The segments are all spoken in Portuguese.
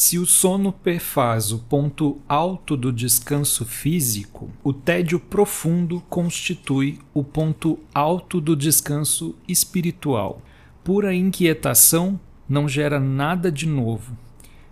Se o sono perfaz o ponto alto do descanso físico, o tédio profundo constitui o ponto alto do descanso espiritual. Pura inquietação não gera nada de novo,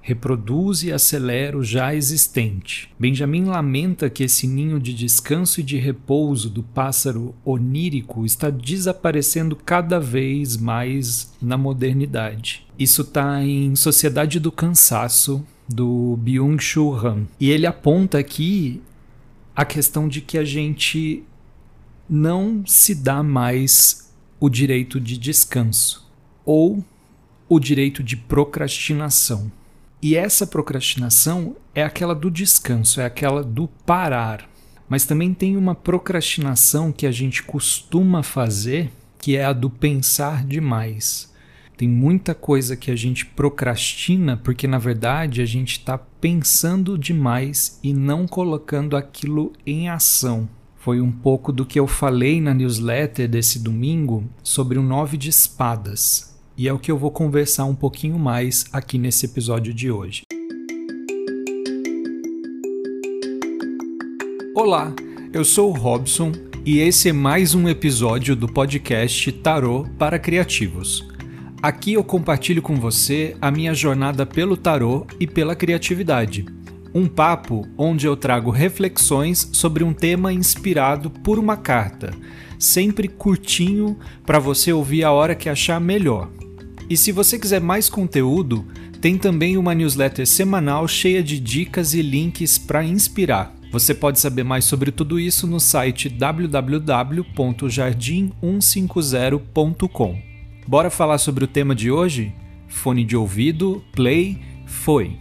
reproduz e acelera o já existente. Benjamin lamenta que esse ninho de descanso e de repouso do pássaro onírico está desaparecendo cada vez mais na modernidade. Isso está em Sociedade do Cansaço, do Byung-Chul Han. E ele aponta aqui a questão de que a gente não se dá mais o direito de descanso ou o direito de procrastinação. E essa procrastinação é aquela do descanso, é aquela do parar. Mas também tem uma procrastinação que a gente costuma fazer, que é a do pensar demais. Tem muita coisa que a gente procrastina porque, na verdade, a gente está pensando demais e não colocando aquilo em ação. Foi um pouco do que eu falei na newsletter desse domingo sobre o Nove de Espadas e é o que eu vou conversar um pouquinho mais aqui nesse episódio de hoje. Olá, eu sou o Robson e esse é mais um episódio do podcast Tarô para Criativos. Aqui eu compartilho com você a minha jornada pelo tarô e pela criatividade. Um papo onde eu trago reflexões sobre um tema inspirado por uma carta, sempre curtinho para você ouvir a hora que achar melhor. E se você quiser mais conteúdo, tem também uma newsletter semanal cheia de dicas e links para inspirar. Você pode saber mais sobre tudo isso no site www.jardim150.com. Bora falar sobre o tema de hoje? Fone de ouvido, play, foi.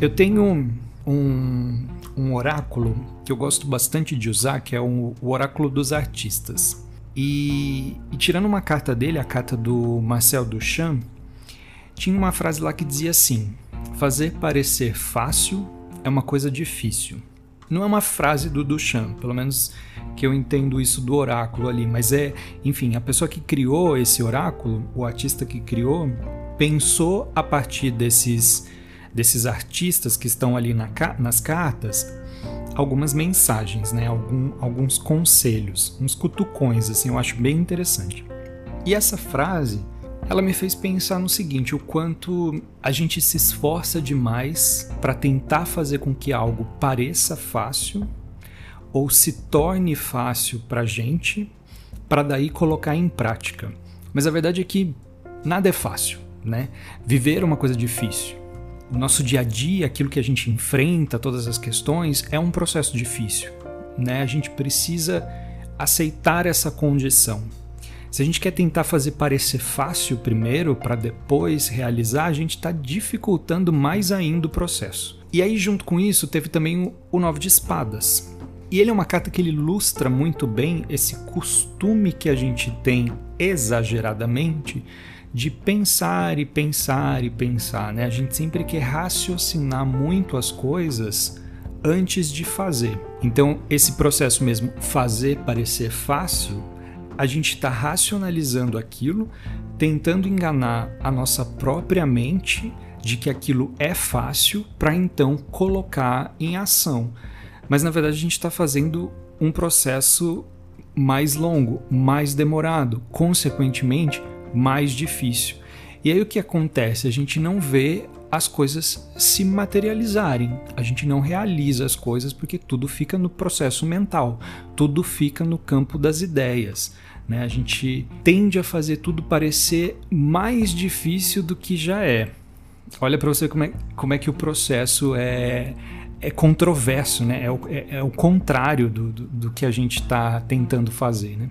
Eu tenho um, um oráculo que eu gosto bastante de usar, que é o, o Oráculo dos Artistas. E, e, tirando uma carta dele, a carta do Marcel Duchamp, tinha uma frase lá que dizia assim: Fazer parecer fácil é uma coisa difícil. Não é uma frase do Duchamp, pelo menos que eu entendo isso do oráculo ali, mas é, enfim, a pessoa que criou esse oráculo, o artista que criou, pensou a partir desses desses artistas que estão ali na, nas cartas algumas mensagens, né? Algum, alguns conselhos, uns cutucões, assim, eu acho bem interessante. E essa frase, ela me fez pensar no seguinte: o quanto a gente se esforça demais para tentar fazer com que algo pareça fácil ou se torne fácil para gente, para daí colocar em prática. Mas a verdade é que nada é fácil, né? Viver é uma coisa difícil o nosso dia a dia, aquilo que a gente enfrenta, todas as questões, é um processo difícil. Né? A gente precisa aceitar essa condição. Se a gente quer tentar fazer parecer fácil primeiro para depois realizar, a gente está dificultando mais ainda o processo. E aí, junto com isso, teve também o Nove de Espadas. E ele é uma carta que ilustra muito bem esse costume que a gente tem exageradamente de pensar e pensar e pensar, né? A gente sempre quer raciocinar muito as coisas antes de fazer. Então, esse processo mesmo, fazer parecer fácil, a gente está racionalizando aquilo, tentando enganar a nossa própria mente de que aquilo é fácil para então colocar em ação. Mas na verdade a gente está fazendo um processo mais longo, mais demorado, consequentemente mais difícil. E aí o que acontece? A gente não vê as coisas se materializarem. A gente não realiza as coisas porque tudo fica no processo mental, tudo fica no campo das ideias. Né? A gente tende a fazer tudo parecer mais difícil do que já é. Olha para você como é, como é que o processo é, é controverso, né? é, o, é, é o contrário do, do, do que a gente está tentando fazer. Né?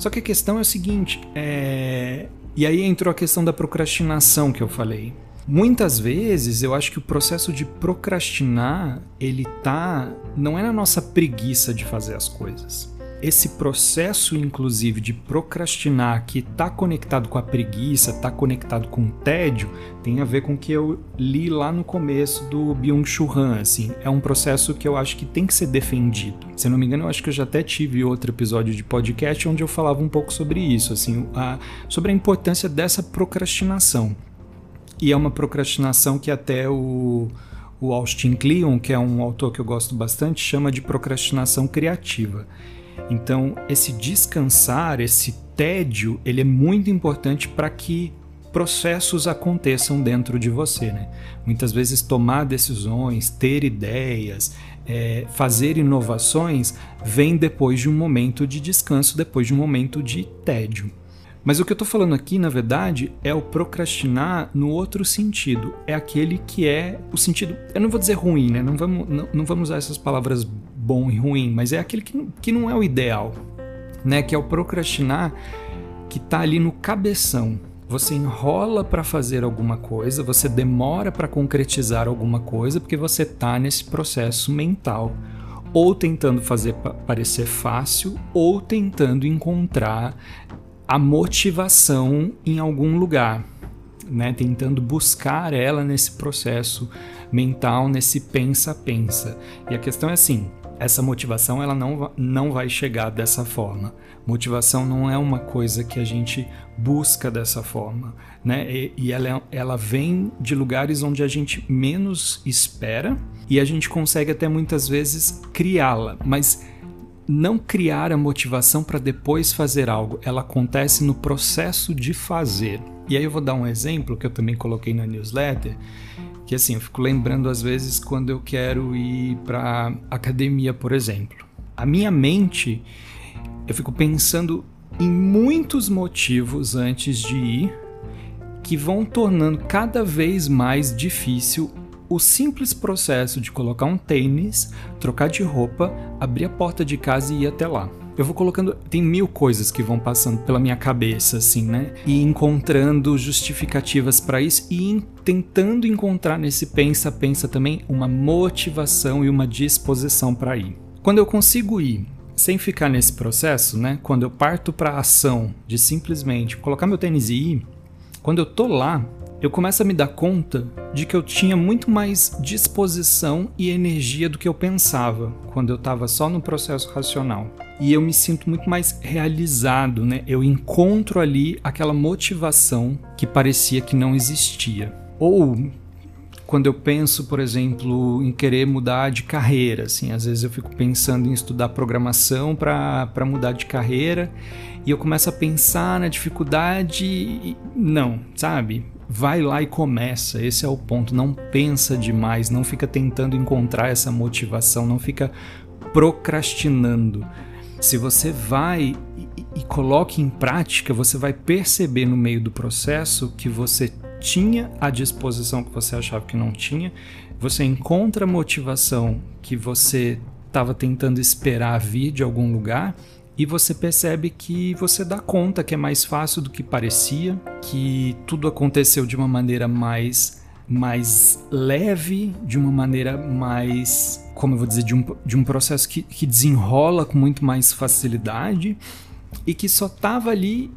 Só que a questão é o seguinte, é... e aí entrou a questão da procrastinação que eu falei. Muitas vezes eu acho que o processo de procrastinar, ele tá não é na nossa preguiça de fazer as coisas. Esse processo, inclusive, de procrastinar, que está conectado com a preguiça, está conectado com o tédio, tem a ver com o que eu li lá no começo do Byung-Chul Han, assim. É um processo que eu acho que tem que ser defendido. Se não me engano, eu acho que eu já até tive outro episódio de podcast onde eu falava um pouco sobre isso, assim, a, sobre a importância dessa procrastinação. E é uma procrastinação que até o o Austin Kleon, que é um autor que eu gosto bastante, chama de procrastinação criativa. Então, esse descansar, esse tédio, ele é muito importante para que processos aconteçam dentro de você. Né? Muitas vezes, tomar decisões, ter ideias, é, fazer inovações vem depois de um momento de descanso, depois de um momento de tédio. Mas o que eu estou falando aqui, na verdade, é o procrastinar no outro sentido. É aquele que é o sentido. Eu não vou dizer ruim, né? Não vamos, não, não vamos usar essas palavras bom e ruim, mas é aquele que, que não é o ideal, né? Que é o procrastinar que está ali no cabeção. Você enrola para fazer alguma coisa, você demora para concretizar alguma coisa porque você está nesse processo mental ou tentando fazer parecer fácil, ou tentando encontrar a motivação em algum lugar, né? Tentando buscar ela nesse processo mental, nesse pensa-pensa. E a questão é assim, essa motivação ela não, não vai chegar dessa forma. Motivação não é uma coisa que a gente busca dessa forma, né? E, e ela, ela vem de lugares onde a gente menos espera e a gente consegue até muitas vezes criá-la, mas não criar a motivação para depois fazer algo, ela acontece no processo de fazer. E aí eu vou dar um exemplo que eu também coloquei na newsletter, que assim, eu fico lembrando às vezes quando eu quero ir para academia, por exemplo. A minha mente, eu fico pensando em muitos motivos antes de ir que vão tornando cada vez mais difícil o simples processo de colocar um tênis, trocar de roupa, abrir a porta de casa e ir até lá. Eu vou colocando. Tem mil coisas que vão passando pela minha cabeça, assim, né? E encontrando justificativas para isso e tentando encontrar nesse pensa-pensa também uma motivação e uma disposição para ir. Quando eu consigo ir sem ficar nesse processo, né? Quando eu parto para a ação de simplesmente colocar meu tênis e ir, quando eu tô lá, eu começo a me dar conta de que eu tinha muito mais disposição e energia do que eu pensava quando eu estava só no processo racional. E eu me sinto muito mais realizado, né? Eu encontro ali aquela motivação que parecia que não existia. Ou quando eu penso, por exemplo, em querer mudar de carreira, assim, às vezes eu fico pensando em estudar programação para mudar de carreira e eu começo a pensar na dificuldade e não, sabe? Vai lá e começa. Esse é o ponto. Não pensa demais, não fica tentando encontrar essa motivação, não fica procrastinando. Se você vai e, e coloque em prática, você vai perceber no meio do processo que você tinha a disposição que você achava que não tinha, você encontra a motivação que você estava tentando esperar vir de algum lugar e você percebe que você dá conta que é mais fácil do que parecia, que tudo aconteceu de uma maneira mais mais leve, de uma maneira mais, como eu vou dizer, de um, de um processo que, que desenrola com muito mais facilidade e que só estava ali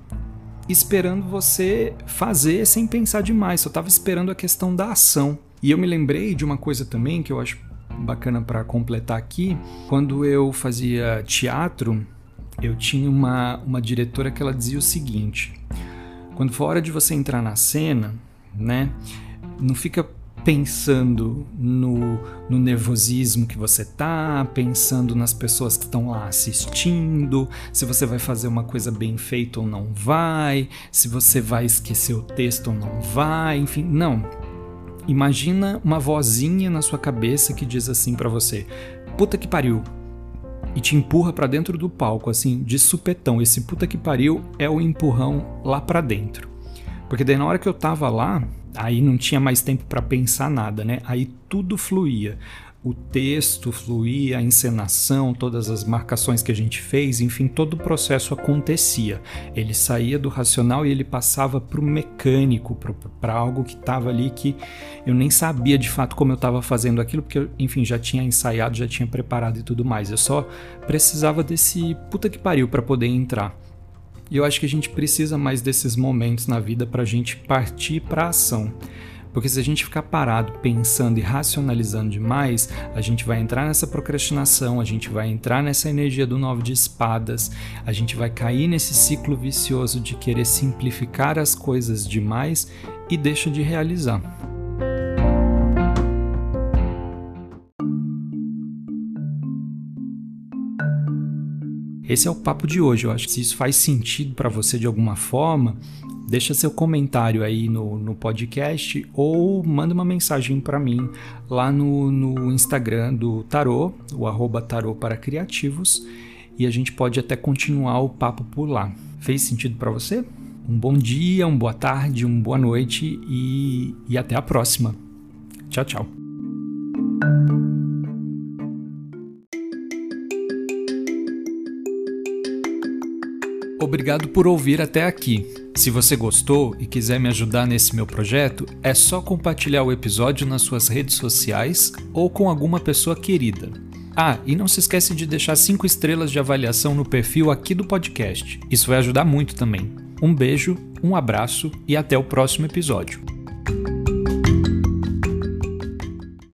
esperando você fazer sem pensar demais, só estava esperando a questão da ação. E eu me lembrei de uma coisa também que eu acho bacana para completar aqui, quando eu fazia teatro, eu tinha uma, uma diretora que ela dizia o seguinte: quando for hora de você entrar na cena, né, não fica pensando no, no nervosismo que você tá, pensando nas pessoas que estão lá assistindo, se você vai fazer uma coisa bem feita ou não vai, se você vai esquecer o texto ou não vai, enfim, não. Imagina uma vozinha na sua cabeça que diz assim para você: "Puta que pariu, e te empurra para dentro do palco, assim, de supetão. Esse puta que pariu é o empurrão lá para dentro. Porque daí na hora que eu tava lá, aí não tinha mais tempo para pensar nada, né? Aí tudo fluía. o texto fluía, a encenação, todas as marcações que a gente fez, enfim, todo o processo acontecia. Ele saía do racional e ele passava para o mecânico, para algo que estava ali que eu nem sabia de fato como eu estava fazendo aquilo, porque, enfim, já tinha ensaiado, já tinha preparado e tudo mais. Eu só precisava desse puta que pariu para poder entrar. E eu acho que a gente precisa mais desses momentos na vida para a gente partir para ação. Porque se a gente ficar parado pensando e racionalizando demais, a gente vai entrar nessa procrastinação, a gente vai entrar nessa energia do nove de espadas, a gente vai cair nesse ciclo vicioso de querer simplificar as coisas demais e deixa de realizar. Esse é o papo de hoje. Eu acho que se isso faz sentido para você de alguma forma, deixa seu comentário aí no, no podcast ou manda uma mensagem para mim lá no, no Instagram do Tarô, o arroba Tarô para Criativos, e a gente pode até continuar o papo por lá. Fez sentido para você? Um bom dia, uma boa tarde, uma boa noite e, e até a próxima. Tchau, tchau. Obrigado por ouvir até aqui. Se você gostou e quiser me ajudar nesse meu projeto, é só compartilhar o episódio nas suas redes sociais ou com alguma pessoa querida. Ah, e não se esquece de deixar 5 estrelas de avaliação no perfil aqui do podcast. Isso vai ajudar muito também. Um beijo, um abraço e até o próximo episódio.